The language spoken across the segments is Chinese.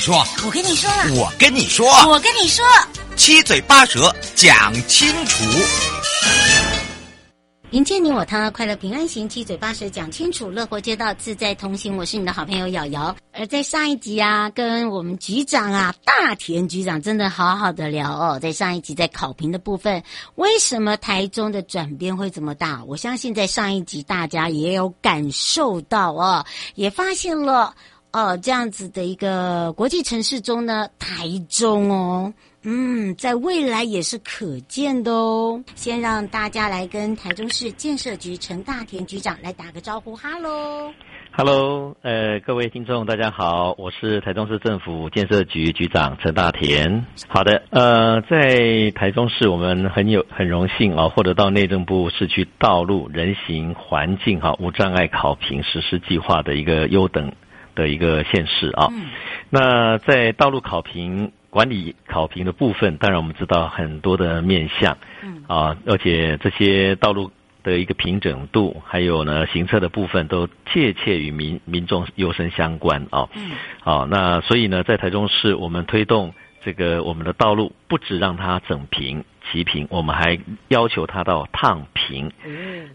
说，我跟你说，我跟你说，我跟你说，七嘴八舌讲清楚。迎接你我他，快乐平安行，七嘴八舌讲清楚，乐活街道自在同行。我是你的好朋友瑶瑶。而在上一集啊，跟我们局长啊，大田局长真的好好的聊哦。在上一集，在考评的部分，为什么台中的转变会这么大？我相信在上一集大家也有感受到哦，也发现了。哦，这样子的一个国际城市中呢，台中哦，嗯，在未来也是可见的哦。先让大家来跟台中市建设局陈大田局长来打个招呼，哈喽，哈喽，呃，各位听众大家好，我是台中市政府建设局局长陈大田。好的，呃，在台中市我们很有很荣幸啊，获得到内政部市区道路人行环境哈无障碍考评实施计划的一个优等。的一个县市啊，嗯。那在道路考评管理考评的部分，当然我们知道很多的面向，啊，而且这些道路的一个平整度，还有呢行车的部分，都切切与民民众优生相关啊。好，那所以呢，在台中市，我们推动这个我们的道路，不止让它整平齐平，我们还要求它到烫平。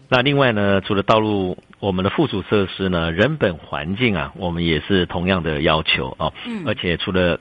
那另外呢，除了道路，我们的附属设施呢，人本环境啊，我们也是同样的要求啊。嗯。而且除了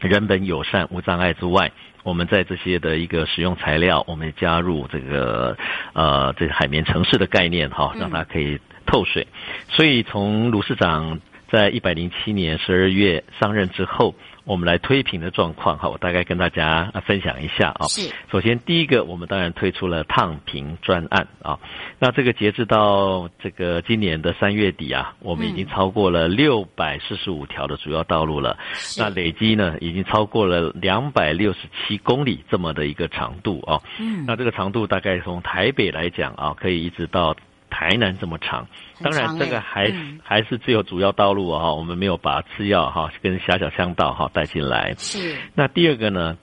人本友善无障碍之外，我们在这些的一个使用材料，我们加入这个呃这个海绵城市的概念哈，让它可以透水。所以从卢市长在一百零七年十二月上任之后。我们来推评的状况哈，我大概跟大家分享一下啊。是。首先，第一个，我们当然推出了烫平专案啊。那这个截至到这个今年的三月底啊，我们已经超过了六百四十五条的主要道路了。是。那累积呢，已经超过了两百六十七公里这么的一个长度啊。嗯。那这个长度大概从台北来讲啊，可以一直到台南这么长。当然，这个还、嗯、还是只有主要道路啊，我们没有把次要哈跟狭小巷道哈带进来。是。那第二个呢，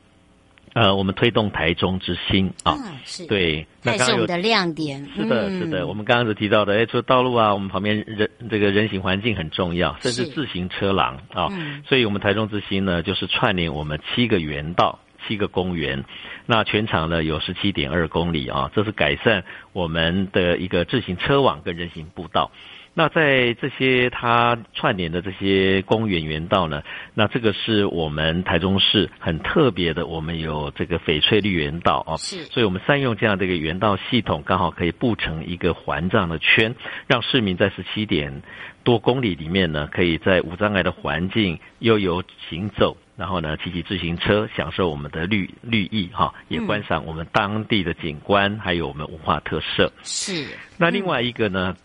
呃，我们推动台中之星啊，是对，那刚刚有，是我们的亮点。是的，是的，我们刚刚是提到的，哎，除了道路啊，我们旁边人这个人行环境很重要，甚至自行车廊啊，所以我们台中之星呢，就是串联我们七个园道。七个公园，那全长呢有十七点二公里啊，这是改善我们的一个自行车网跟人行步道。那在这些它串联的这些公园园道呢，那这个是我们台中市很特别的，我们有这个翡翠绿园道啊，是，所以我们善用这样的一个园道系统，刚好可以布成一个环状的圈，让市民在十七点多公里里面呢，可以在无障碍的环境悠游行走。然后呢，骑骑自行车，享受我们的绿绿意哈，也观赏我们当地的景观，还有我们文化特色。是。那另外一个呢，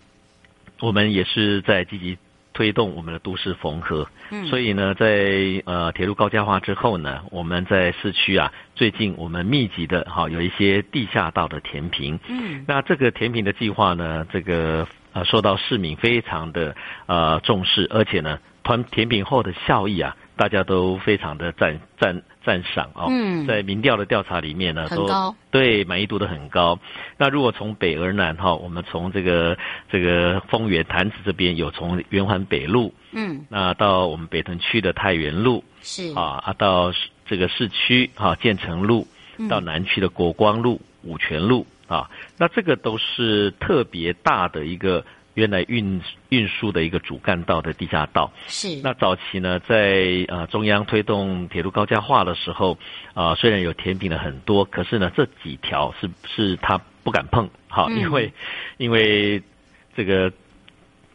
我们也是在积极推动我们的都市缝合。嗯。所以呢，在呃铁路高架化之后呢，我们在市区啊，最近我们密集的哈有一些地下道的填平。嗯。那这个填平的计划呢，这个呃受到市民非常的呃重视，而且呢，填填平后的效益啊。大家都非常的赞赞赞赏哦，嗯，在民调的调查里面呢，都对满意度都很高。那如果从北而南哈，我们从这个这个丰原潭子这边有从圆环北路，嗯，那到我们北屯区的太原路是啊，啊到这个市区哈建成路，到南区的国光路、五权路啊，那这个都是特别大的一个。原来运运输的一个主干道的地下道。是。那早期呢，在呃中央推动铁路高架化的时候，啊、呃、虽然有填平了很多，可是呢这几条是是他不敢碰，好，因为、嗯、因为这个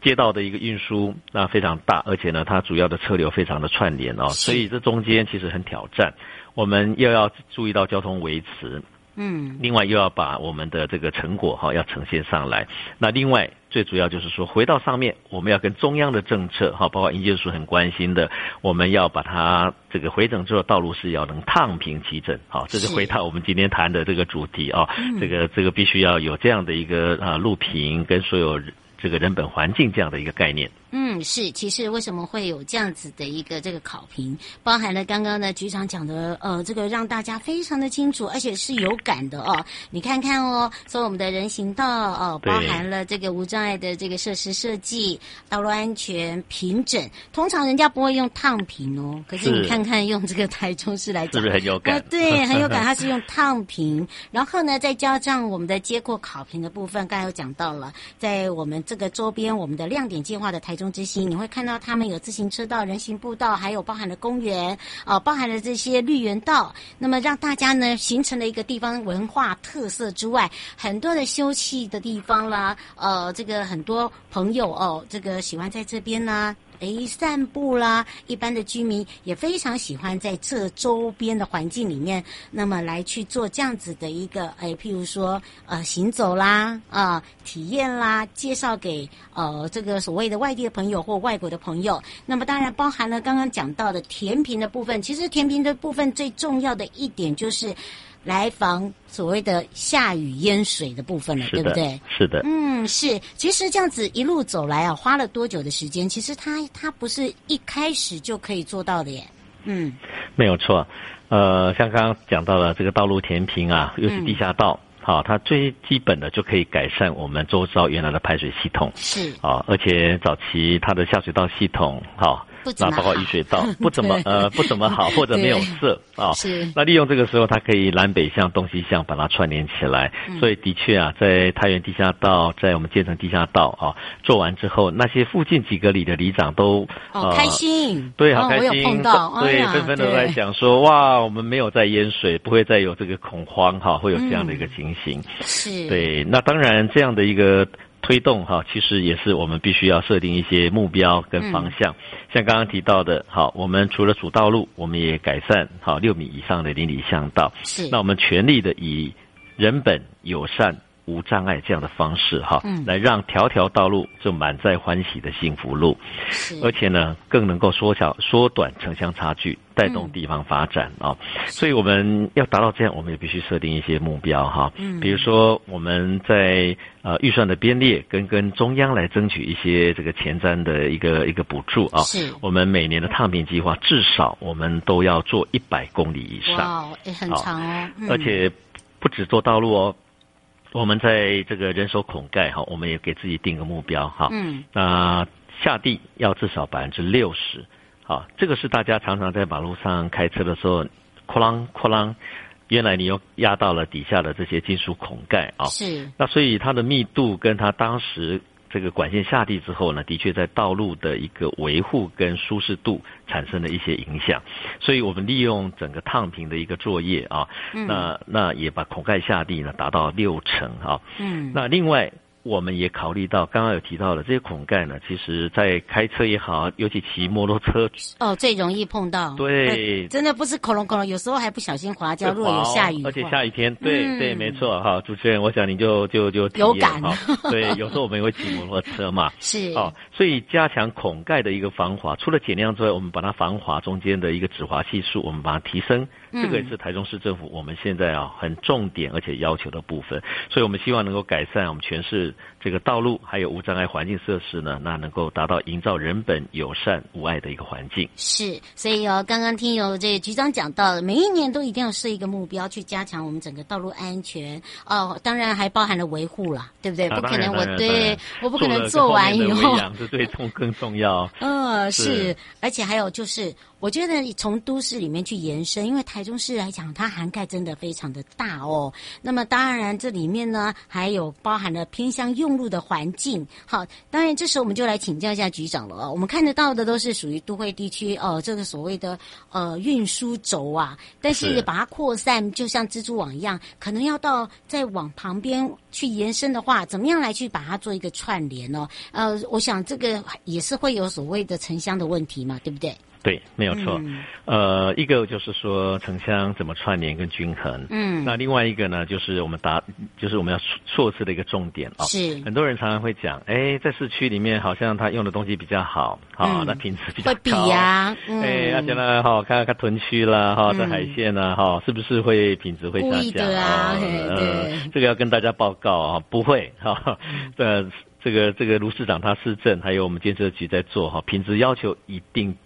街道的一个运输那非常大，而且呢，它主要的车流非常的串联哦，所以这中间其实很挑战。我们又要注意到交通维持，嗯，另外又要把我们的这个成果哈要呈现上来。那另外最主要就是说，回到上面，我们要跟中央的政策哈，包括营建署很关心的，我们要把它这个回整之后道路是要能烫平齐整，好，这是回到我们今天谈的这个主题啊，这个这个必须要有这样的一个啊路平跟所有这个人本环境这样的一个概念。嗯，是，其实为什么会有这样子的一个这个考评，包含了刚刚呢局长讲的，呃，这个让大家非常的清楚，而且是有感的哦。你看看哦，说我们的人行道哦，包含了这个无障碍的这个设施设计、道路安全、平整，通常人家不会用烫平哦，可是你看看用这个台中市来讲，是不是很有感？呃、对，很有感，它是用烫平，然后呢再加上我们的接过考评的部分，刚才有讲到了，在我们这个周边，我们的亮点计划的台中。中之星，你会看到他们有自行车道、人行步道，还有包含了公园，呃，包含了这些绿园道。那么让大家呢形成了一个地方文化特色之外，很多的休憩的地方啦，呃，这个很多朋友哦，这个喜欢在这边呢。诶，散步啦，一般的居民也非常喜欢在这周边的环境里面，那么来去做这样子的一个，诶，譬如说，呃，行走啦，啊、体验啦，介绍给呃这个所谓的外地的朋友或外国的朋友。那么当然包含了刚刚讲到的甜品的部分，其实甜品的部分最重要的一点就是。来防所谓的下雨淹水的部分了，对不对？是的，嗯，是。其实这样子一路走来啊，花了多久的时间？其实它它不是一开始就可以做到的耶。嗯，没有错。呃，像刚刚讲到了这个道路填平啊，又是地下道，好、嗯，它最基本的就可以改善我们周遭原来的排水系统。是啊，而且早期它的下水道系统，好。那包括雨水道不怎么 呃不怎么好，或者没有色啊。是。那利用这个时候，它可以南北向、东西向把它串联起来。嗯。所以的确啊，在太原地下道，在我们建成地下道啊，做完之后，那些附近几个里的里长都好开心。对，好开心。我有碰到。对，纷纷都在讲说，哇，我们没有在淹水，不会再有这个恐慌哈，会有这样的一个情形。是。对，那当然这样的一个。推动哈，其实也是我们必须要设定一些目标跟方向。像刚刚提到的，好，我们除了主道路，我们也改善好六米以上的邻里巷道。是，那我们全力的以人本友善。无障碍这样的方式哈，嗯，来让条条道路就满载欢喜的幸福路，是，而且呢，更能够缩小缩短城乡差距，带动地方发展啊。所以我们要达到这样，我们也必须设定一些目标哈。嗯，比如说我们在呃预算的编列，跟跟中央来争取一些这个前瞻的一个一个补助啊。是，我们每年的烫平计划至少我们都要做一百公里以上。哇，也很长哦。而且不止做道路哦。我们在这个人手孔盖哈，我们也给自己定个目标哈。嗯。那下地要至少百分之六十，好，这个是大家常常在马路上开车的时候，哐啷哐啷，原来你又压到了底下的这些金属孔盖啊。是。那所以它的密度跟它当时。这个管线下地之后呢，的确在道路的一个维护跟舒适度产生了一些影响，所以我们利用整个烫平的一个作业啊，嗯、那那也把孔盖下地呢达到六成啊，嗯，那另外。我们也考虑到，刚刚有提到了这些孔盖呢，其实在开车也好，尤其骑摩托车哦，最容易碰到。对，真的不是恐龙恐龙，有时候还不小心滑跤。如果有下雨，而且下雨天，对、嗯、对，没错哈。主持人，我想你就就就有感。对，有时候我们也会骑摩托车嘛。是。哦，所以加强孔盖的一个防滑，除了减量之外，我们把它防滑中间的一个止滑系数，我们把它提升。这个也是台中市政府我们现在啊很重点而且要求的部分，所以我们希望能够改善我们全市这个道路还有无障碍环境设施呢，那能够达到营造人本友善无碍的一个环境。是，所以哦，刚刚听有这个局长讲到了，每一年都一定要设一个目标去加强我们整个道路安全哦，当然还包含了维护啦，对不对？不可能我对我不可能做完以后，这对重更重要。嗯，是，而且还有就是。我觉得从都市里面去延伸，因为台中市来讲，它涵盖真的非常的大哦。那么当然这里面呢，还有包含了偏乡用路的环境。好，当然这时候我们就来请教一下局长了哦。我们看得到的都是属于都会地区哦，这个所谓的呃运输轴啊，但是把它扩散，就像蜘蛛网一样，可能要到再往旁边去延伸的话，怎么样来去把它做一个串联呢？呃，我想这个也是会有所谓的城乡的问题嘛，对不对？对，没有错。嗯、呃，一个就是说城乡怎么串联跟均衡。嗯。那另外一个呢，就是我们达，就是我们要措施的一个重点啊。是。很多人常常会讲，哎，在市区里面好像他用的东西比较好，好、嗯哦，那品质比较高。会比呀。嗯。哎，而且呢，哈，看看屯区啦，哈，这海鲜呢，哈、嗯，是不是会品质会下降？的啊。呃，这个要跟大家报告啊，不会哈。呃，这个这个卢市长他市政，还有我们建设局在做哈，品质要求一定。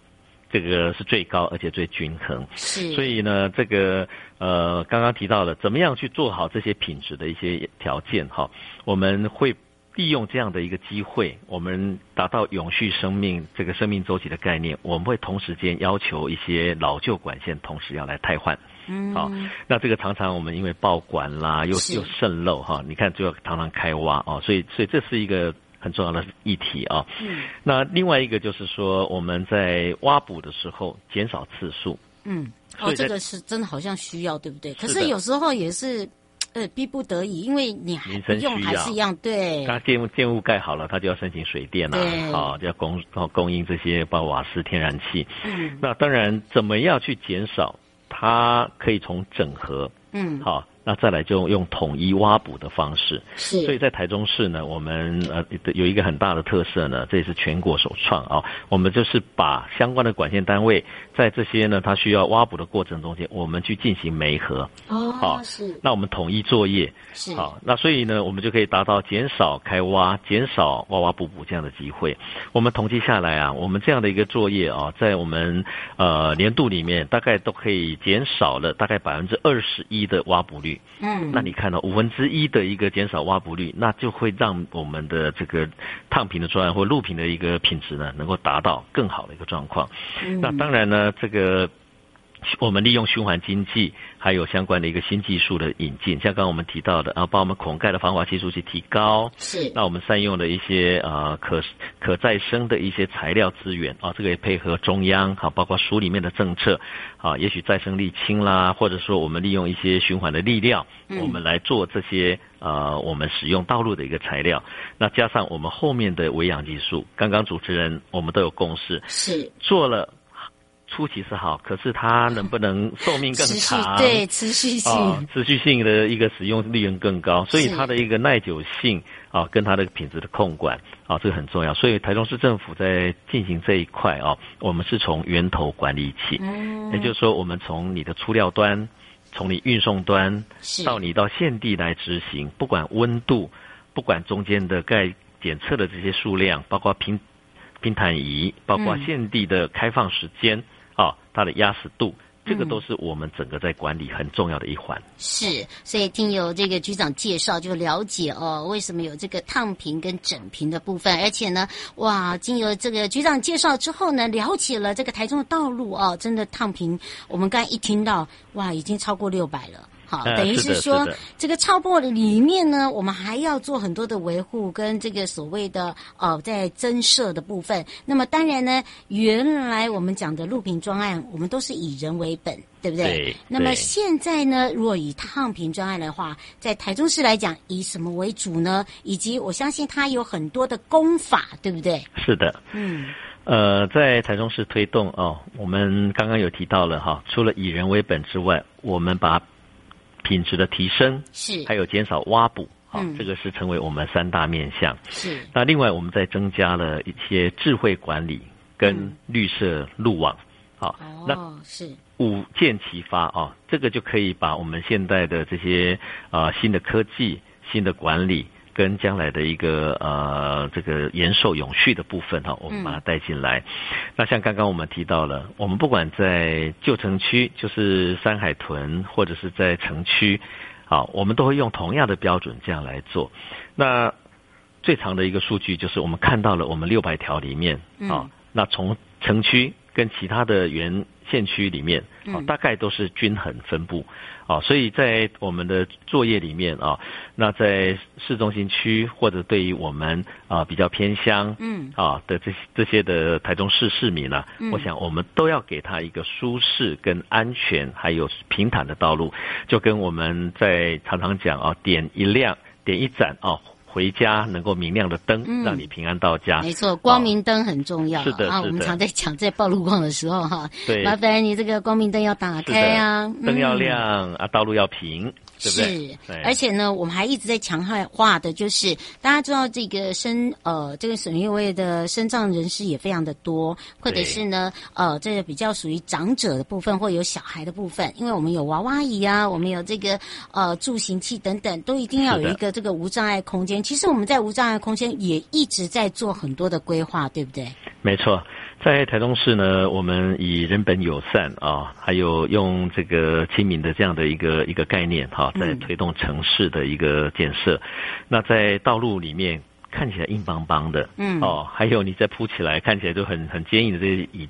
这个是最高而且最均衡，是。所以呢，这个呃，刚刚提到了怎么样去做好这些品质的一些条件哈，我们会利用这样的一个机会，我们达到永续生命这个生命周期的概念，我们会同时间要求一些老旧管线同时要来汰换，嗯，好，那这个常常我们因为爆管啦，又又渗漏哈，你看就要常常开挖哦，所以所以这是一个。很重要的议题啊，嗯，那另外一个就是说，我们在挖补的时候减少次数，嗯，哦，这个是真的好像需要，对不对？可是有时候也是，呃，逼不得已，因为你还不用还是一样，对。它建建物盖好了，它就要申请水电了，啊，好，就要供供应这些包括瓦斯、天然气。嗯，那当然，怎么样去减少？它可以从整合，嗯，好。那再来就用统一挖补的方式，是。所以在台中市呢，我们呃有一个很大的特色呢，这也是全国首创啊。我们就是把相关的管线单位在这些呢，它需要挖补的过程中间，我们去进行媒合。哦，好，是。那我们统一作业，是。好，那所以呢，我们就可以达到减少开挖、减少挖挖补补这样的机会。我们统计下来啊，我们这样的一个作业啊，在我们呃年度里面，大概都可以减少了大概百分之二十一的挖补率。嗯，那你看到五分之一的一个减少挖补率，那就会让我们的这个烫平的专案或录平的一个品质呢，能够达到更好的一个状况。嗯，那当然呢，这个。我们利用循环经济，还有相关的一个新技术的引进，像刚刚我们提到的，啊，把我们孔盖的防滑系数去提高，是。那我们善用的一些呃可可再生的一些材料资源啊，这个也配合中央哈，包括书里面的政策啊，也许再生沥青啦，或者说我们利用一些循环的力量，嗯，我们来做这些呃我们使用道路的一个材料，那加上我们后面的维养技术，刚刚主持人我们都有共识，是做了。初期是好，可是它能不能寿命更 长？对，持续性、哦，持续性的一个使用利润更高，所以它的一个耐久性啊、哦，跟它的品质的控管啊、哦，这个很重要。所以台中市政府在进行这一块啊、哦，我们是从源头管理起，嗯，也就是说，我们从你的出料端，从你运送端，到你到现地来执行，不管温度，不管中间的盖检测的这些数量，包括平平坦仪，包括现地的开放时间。它的压实度，这个都是我们整个在管理很重要的一环。是，所以听由这个局长介绍，就了解哦，为什么有这个烫平跟整平的部分。而且呢，哇，经由这个局长介绍之后呢，了解了这个台中的道路哦，真的烫平，我们刚才一听到，哇，已经超过六百了。好，等于是说，是这个超薄的里面呢，我们还要做很多的维护跟这个所谓的呃，在增设的部分。那么当然呢，原来我们讲的录屏专案，我们都是以人为本，对不对？对。那么现在呢，如果以烫平专案的话，在台中市来讲，以什么为主呢？以及我相信它有很多的功法，对不对？是的。嗯。呃，在台中市推动哦，我们刚刚有提到了哈，除了以人为本之外，我们把品质的提升是，还有减少挖补，好、嗯，这个是成为我们三大面向。是，那另外我们再增加了一些智慧管理跟绿色路网，好、嗯，那是五箭齐发啊，这个就可以把我们现在的这些啊、呃、新的科技、新的管理。跟将来的一个呃这个延寿永续的部分哈，我们把它带进来。嗯、那像刚刚我们提到了，我们不管在旧城区，就是山海屯，或者是在城区，好，我们都会用同样的标准这样来做。那最长的一个数据就是我们看到了我们六百条里面啊、嗯，那从城区跟其他的原县区里面啊，大概都是均衡分布。啊，所以在我们的作业里面啊，那在市中心区或者对于我们啊比较偏乡嗯啊的这这些的台中市市民呢，我想我们都要给他一个舒适跟安全还有平坦的道路，就跟我们在常常讲啊，点一亮，点一盏啊。回家能够明亮的灯，让你平安到家。嗯、没错，光明灯很重要。哦、是的，啊，我们常在讲在暴露光的时候哈，对，麻烦你这个光明灯要打开啊，灯要亮、嗯、啊，道路要平。对对是，而且呢，我们还一直在强化的，就是大家知道这个身呃，这个损益位的身障人士也非常的多，或者是呢，呃，这个比较属于长者的部分，或有小孩的部分，因为我们有娃娃椅啊，我们有这个呃助行器等等，都一定要有一个这个无障碍空间。其实我们在无障碍空间也一直在做很多的规划，对不对？没错。在台中市呢，我们以人本友善啊，还有用这个亲民的这样的一个一个概念哈，在推动城市的一个建设。嗯、那在道路里面看起来硬邦邦的，嗯，哦，还有你再铺起来看起来就很很坚硬的这些以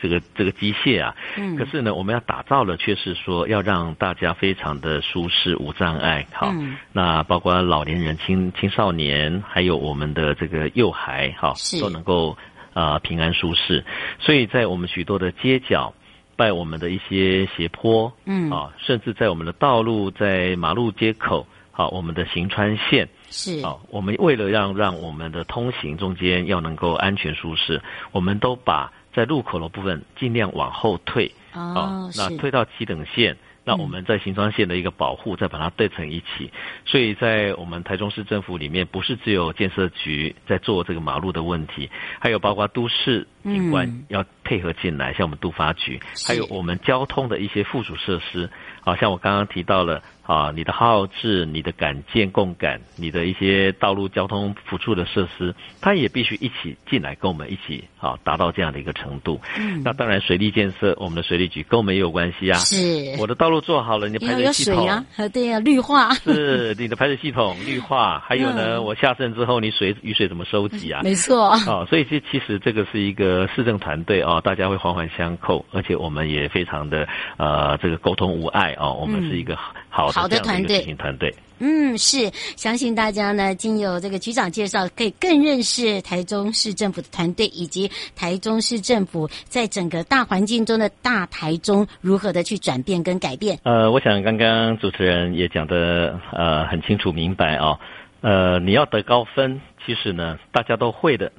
这个这个机械啊，嗯，可是呢，我们要打造的却是说要让大家非常的舒适无障碍，好，嗯、那包括老年人、青青少年，还有我们的这个幼孩，哈，都能够。啊，平安舒适，所以在我们许多的街角，拜我们的一些斜坡，嗯，啊，甚至在我们的道路，在马路街口，好，我们的行穿线是，啊，我们为了让让我们的通行中间要能够安全舒适，我们都把在路口的部分尽量往后退，哦，啊，那退到急等线。那我们在新庄线的一个保护，再把它对成一起，所以在我们台中市政府里面，不是只有建设局在做这个马路的问题，还有包括都市景观要配合进来，像我们都发局，还有我们交通的一些附属设施，好像我刚刚提到了。啊，你的号志、你的杆件共感、你的一些道路交通辅助的设施，它也必须一起进来，跟我们一起啊，达到这样的一个程度。嗯，那当然水利建设，我们的水利局跟我们也有关系啊。是，我的道路做好了，你的排水系统水啊，对啊，绿化是你的排水系统绿化，还有呢，我下渗之后，你水雨水怎么收集啊？没错啊，所以这其实这个是一个市政团队啊，大家会环环相扣，而且我们也非常的呃，这个沟通无碍啊，我们是一个。好的，好的团队，团队，嗯，是相信大家呢，经由这个局长介绍，可以更认识台中市政府的团队，以及台中市政府在整个大环境中的大台中如何的去转变跟改变。呃，我想刚刚主持人也讲的呃很清楚明白哦，呃，你要得高分，其实呢大家都会的。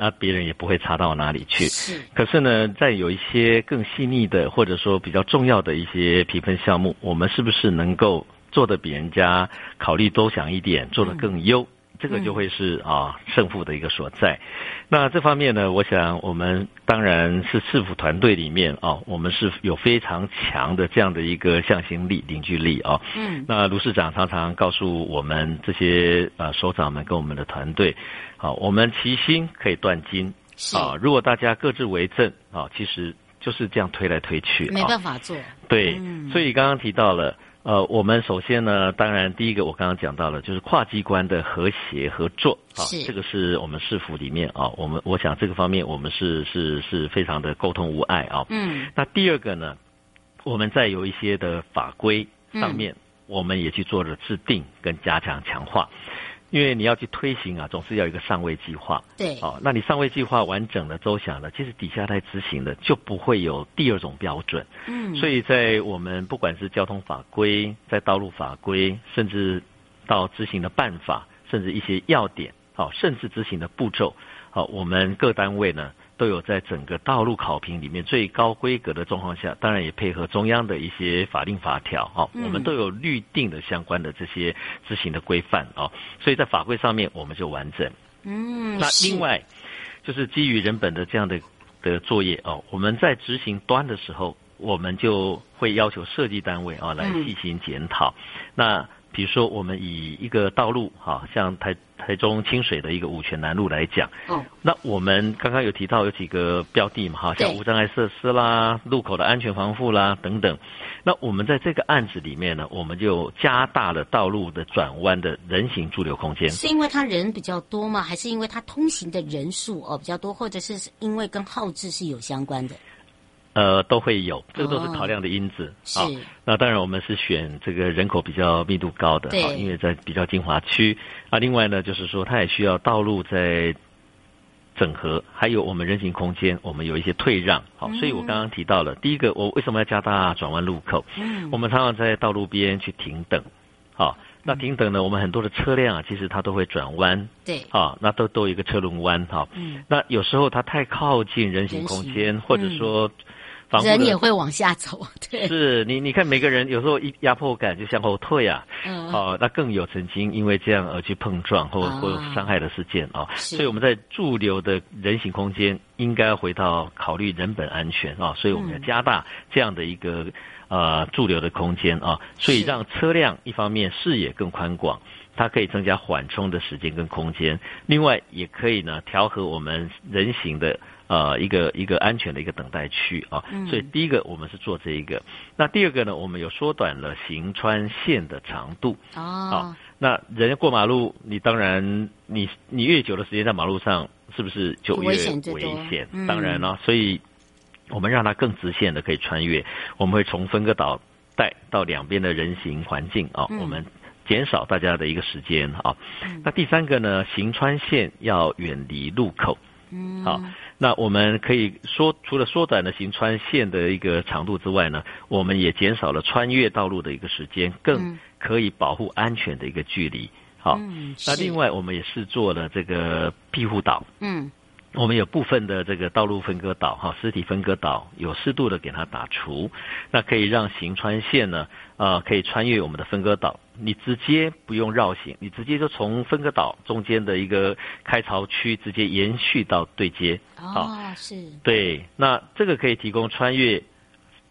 那别人也不会差到哪里去。是。可是呢，在有一些更细腻的，或者说比较重要的一些评分项目，我们是不是能够做的比人家考虑多想一点，做的更优？嗯这个就会是啊胜负的一个所在。那这方面呢，我想我们当然是市府团队里面啊，我们是有非常强的这样的一个向心力、凝聚力啊。嗯。那卢市长常常告诉我们这些啊首长们跟我们的团队，啊，我们齐心可以断金。啊，如果大家各自为政啊，其实就是这样推来推去，没办法做。对。嗯。所以刚刚提到了。呃，我们首先呢，当然第一个我刚刚讲到了，就是跨机关的和谐合作啊，这个是我们市府里面啊，我们我想这个方面我们是是是非常的沟通无碍啊。嗯。那第二个呢，我们在有一些的法规上面，我们也去做了制定跟加强强化。因为你要去推行啊，总是要一个上位计划。对，哦，那你上位计划完整的、周详了，其实底下在执行的就不会有第二种标准。嗯，所以在我们不管是交通法规、在道路法规，甚至到执行的办法，甚至一些要点，好，甚至执行的步骤，好，我们各单位呢。都有在整个道路考评里面最高规格的状况下，当然也配合中央的一些法令法条，哦，我们都有律定的相关的这些执行的规范，哦，所以在法规上面我们就完整。嗯，那另外就是基于人本的这样的的作业，哦，我们在执行端的时候，我们就会要求设计单位啊来进行检讨。那比如说我们以一个道路，哈，像台台中清水的一个五权南路来讲，哦，那我们刚刚有提到有几个标的嘛，哈，像无障碍设施啦、路口的安全防护啦等等。那我们在这个案子里面呢，我们就加大了道路的转弯的人行驻留空间。是因为它人比较多吗？还是因为它通行的人数哦比较多，或者是因为跟号志是有相关的？呃，都会有，这个都是考量的因子。哦、是。那当然，我们是选这个人口比较密度高的，对，因为在比较精华区。啊，另外呢，就是说它也需要道路在整合，还有我们人行空间，我们有一些退让。好，所以我刚刚提到了、嗯、第一个，我为什么要加大转弯路口？嗯，我们常常在道路边去停等。好，那停等呢，我们很多的车辆啊，其实它都会转弯。对。好，那都都有一个车轮弯。好，嗯。那有时候它太靠近人行空间，或者说。嗯人也会往下走，对，是你，你看每个人有时候一压迫感就向后退啊，嗯，哦，那更有曾经因为这样而去碰撞或或伤害的事件啊，所以我们在驻留的人行空间应该回到考虑人本安全啊，所以我们要加大这样的一个呃驻留的空间啊，所以让车辆一方面视野更宽广，它可以增加缓冲的时间跟空间，另外也可以呢调和我们人行的。呃，一个一个安全的一个等待区啊，所以第一个我们是做这一个，嗯、那第二个呢，我们有缩短了行穿线的长度。哦。啊，那人家过马路，你当然你你越久的时间在马路上，是不是就越危险？危险，嗯、当然了，所以我们让它更直线的可以穿越，我们会从分割岛带到两边的人行环境啊，嗯、我们减少大家的一个时间啊。嗯、那第三个呢，行穿线要远离路口。嗯，好，那我们可以说，除了缩短了行穿线的一个长度之外呢，我们也减少了穿越道路的一个时间，更可以保护安全的一个距离。好，嗯、那另外我们也是做了这个庇护岛。嗯。我们有部分的这个道路分割岛，哈，实体分割岛有适度的给它打除，那可以让行穿线呢，呃，可以穿越我们的分割岛，你直接不用绕行，你直接就从分隔岛中间的一个开槽区直接延续到对接。哦，是。对，那这个可以提供穿越。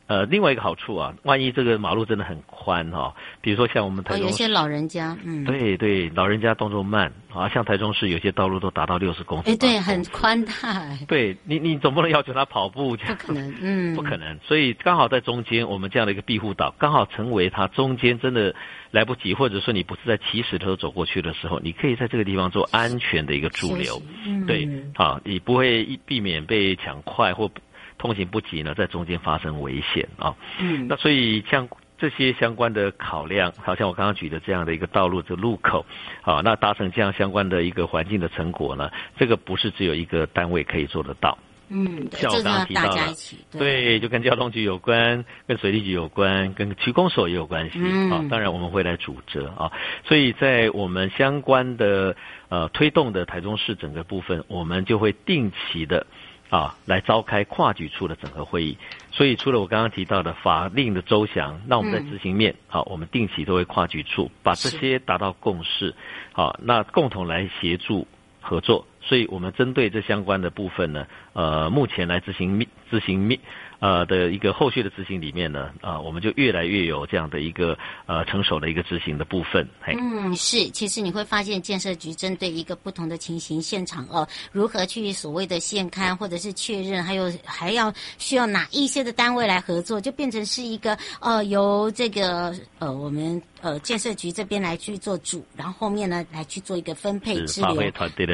呃，另外一个好处啊，万一这个马路真的很宽哈、哦，比如说像我们台中、哦，有些老人家，嗯，对对，老人家动作慢啊，像台中市有些道路都达到六十公分，哎，对，很宽大。对你，你总不能要求他跑步，不可能，嗯，不可能。所以刚好在中间，我们这样的一个庇护岛，刚好成为他中间真的来不及，或者说你不是在起始的时候走过去的时候，你可以在这个地方做安全的一个驻留，嗯、对，好，你不会避免被抢快或。通行不及呢，在中间发生危险啊。嗯，那所以像这些相关的考量，好像我刚刚举的这样的一个道路的路口，啊，那达成这样相关的一个环境的成果呢，这个不是只有一个单位可以做得到。嗯，像我刚刚提到的，对，对，就跟交通局有关，跟水利局有关，跟区公所也有关系。嗯，啊，当然我们会来主责啊。所以在我们相关的呃推动的台中市整个部分，我们就会定期的。啊，来召开跨局处的整合会议，所以除了我刚刚提到的法令的周详，那我们在执行面，好、嗯啊，我们定期都会跨局处把这些达到共识，好、啊，那共同来协助合作，所以我们针对这相关的部分呢，呃，目前来执行面执行面。呃的一个后续的执行里面呢，啊、呃，我们就越来越有这样的一个呃成熟的一个执行的部分。嘿，嗯，是，其实你会发现建设局针对一个不同的情形现场哦，如何去所谓的现勘或者是确认，还有还要需要哪一些的单位来合作，就变成是一个呃由这个呃我们呃建设局这边来去做主，然后后面呢来去做一个分配支流。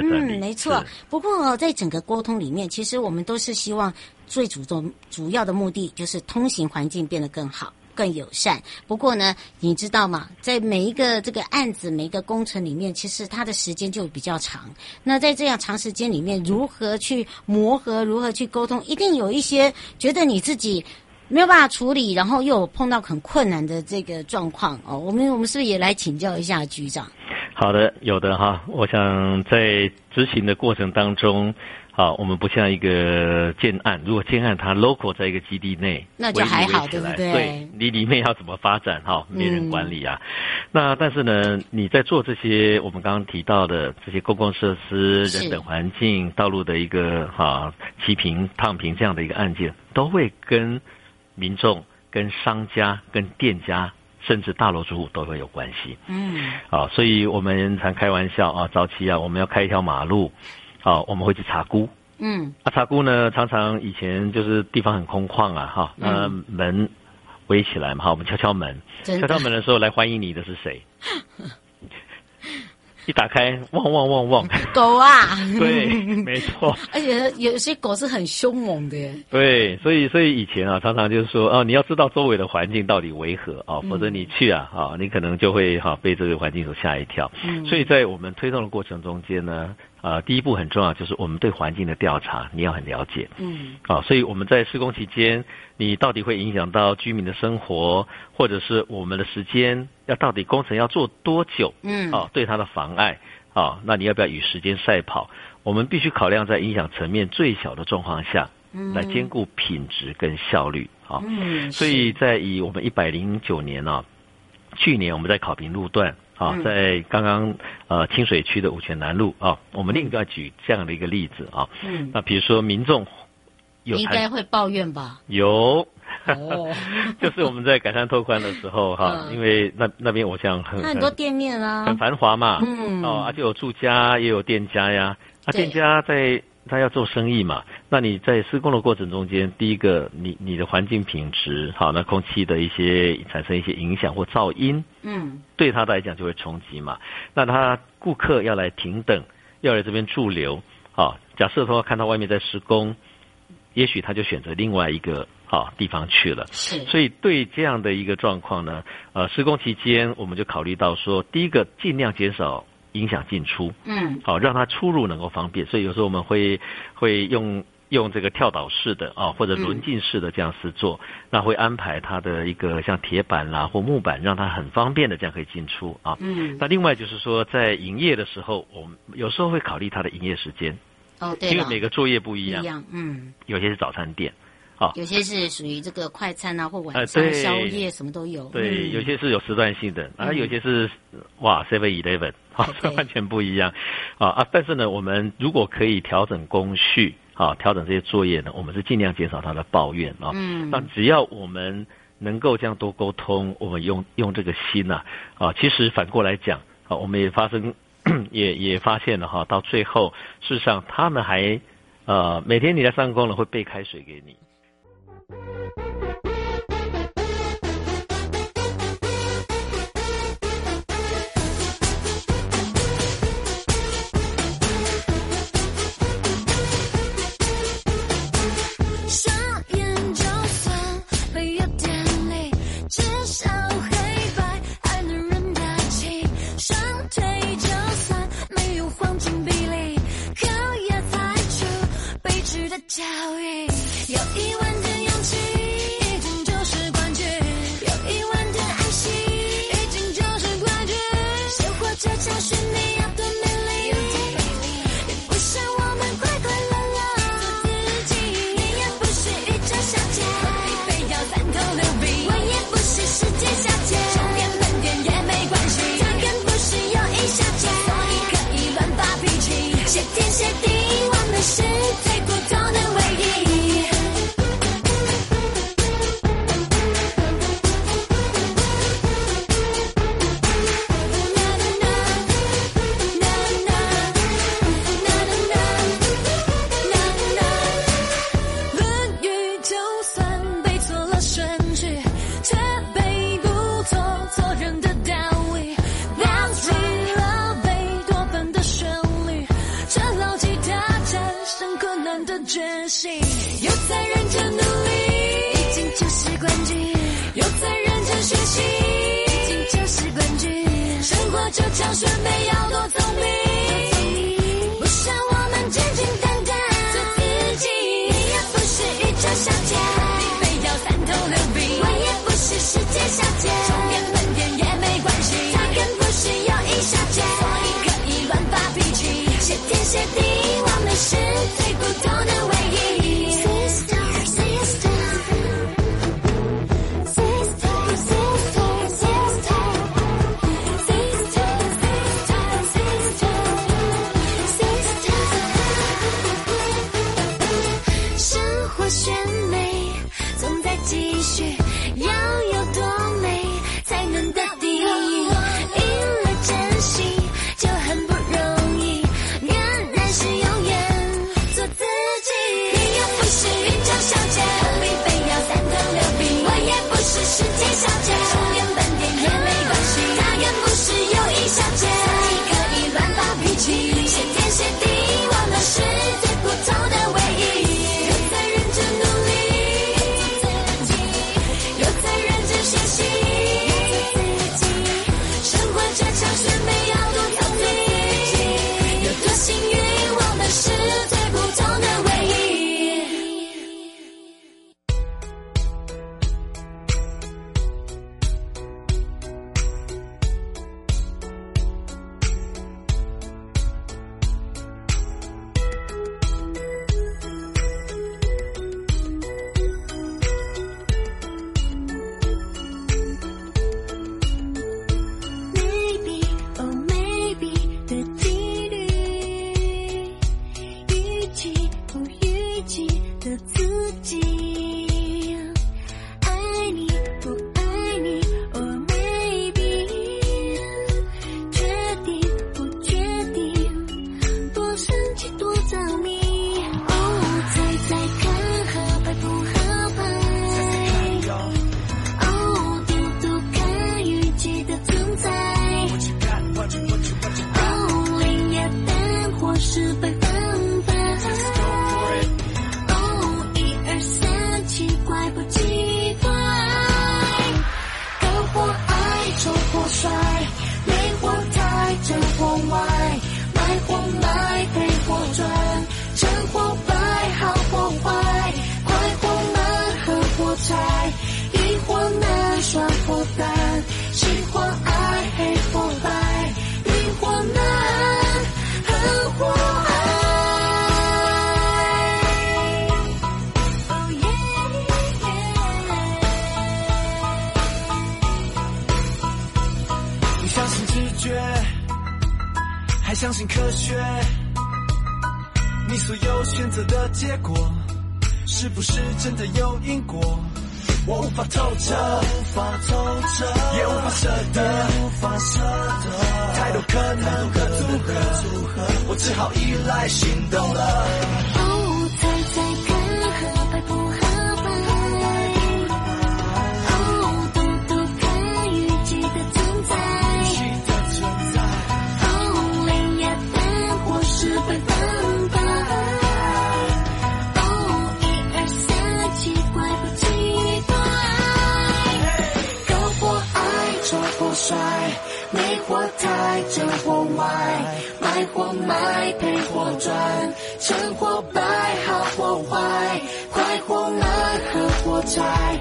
嗯，没错。不过、哦、在整个沟通里面，其实我们都是希望。最主重主要的目的就是通行环境变得更好、更友善。不过呢，你知道吗？在每一个这个案子、每一个工程里面，其实它的时间就比较长。那在这样长时间里面，如何去磨合、如何去沟通，一定有一些觉得你自己没有办法处理，然后又碰到很困难的这个状况哦。我们我们是不是也来请教一下局长？好的，有的哈。我想在执行的过程当中。好，我们不像一个建案，如果建案它 local 在一个基地内，那就还好，对不对？对，你里面要怎么发展？哈，没人管理啊。嗯、那但是呢，你在做这些我们刚刚提到的这些公共设施、人等环境、道路的一个哈齐平、烫平这样的一个案件，都会跟民众、跟商家、跟店家甚至大楼主户都会有关系。嗯，啊，所以我们常开玩笑啊，早期啊，我们要开一条马路，啊，我们会去查估。嗯，啊，查估呢，常常以前就是地方很空旷啊，哈，那门围起来嘛，哈，我们敲敲门，敲敲门的时候来欢迎你的是谁？一打开，汪汪汪汪，狗啊！对，没错。而且有些狗是很凶猛的。对，所以所以以前啊，常常就是说，哦，你要知道周围的环境到底为何啊，否则你去啊，啊，你可能就会哈被这个环境所吓一跳。嗯。所以在我们推动的过程中间呢。啊、呃，第一步很重要，就是我们对环境的调查，你要很了解。嗯。啊，所以我们在施工期间，你到底会影响到居民的生活，或者是我们的时间，要到底工程要做多久？嗯。啊，对它的妨碍，啊，那你要不要与时间赛跑？我们必须考量在影响层面最小的状况下，嗯，来兼顾品质跟效率。啊，嗯。所以在以我们一百零九年呢、啊，去年我们在考评路段。啊，在刚刚呃清水区的五泉南路啊，我们另一个举这样的一个例子啊。嗯。那比如说民众有应该会抱怨吧？有。哦。就是我们在改善拓宽的时候哈、嗯，因为那那边我想很很多店面啊，很繁华嘛。嗯。哦，而且有住家也有店家呀。啊，店家在。他要做生意嘛？那你在施工的过程中间，第一个，你你的环境品质好，那空气的一些产生一些影响或噪音，嗯，对他来讲就会冲击嘛。那他顾客要来停等，要来这边驻留，好，假设说看到外面在施工，也许他就选择另外一个好地方去了。是，所以对这样的一个状况呢，呃，施工期间我们就考虑到说，第一个尽量减少。影响进出，嗯，好，让它出入能够方便，所以有时候我们会会用用这个跳岛式的啊，或者轮进式的这样施作，嗯，那会安排它的一个像铁板啦或木板，让它很方便的这样可以进出啊。嗯，那另外就是说，在营业的时候，我们有时候会考虑它的营业时间，哦，对，因为每个作业不一样，一样，嗯，有些是早餐店。好，有些是属于这个快餐啊，或晚餐宵夜什么都有。对，有些是有时段性的，啊，有些是哇，Seven Eleven，好，这完全不一样。啊啊，但是呢，我们如果可以调整工序，啊，调整这些作业呢，我们是尽量减少他的抱怨啊。嗯。那只要我们能够这样多沟通，我们用用这个心呐，啊，其实反过来讲，啊，我们也发生，也也发现了哈，到最后，事实上他们还，呃，每天你来上工了会备开水给你。Thank you. 相信科学，你所有选择的结果，是不是真的有因果？我无法透彻，无法透彻，也无法舍得，无法舍得。太多可能的组合，我只好依赖行动了。火台，真火外，卖火卖，赔火赚，成火败，好或坏，快或慢和火柴。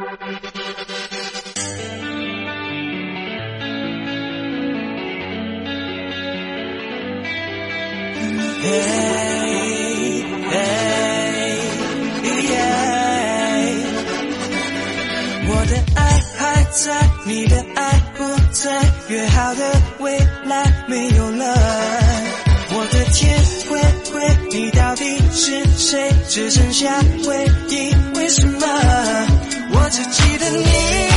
嘿嘿耶我的爱还在你的爱不在约好的未来没有了。我的天灰灰你到底是谁？只剩下回忆为什么？只记得你。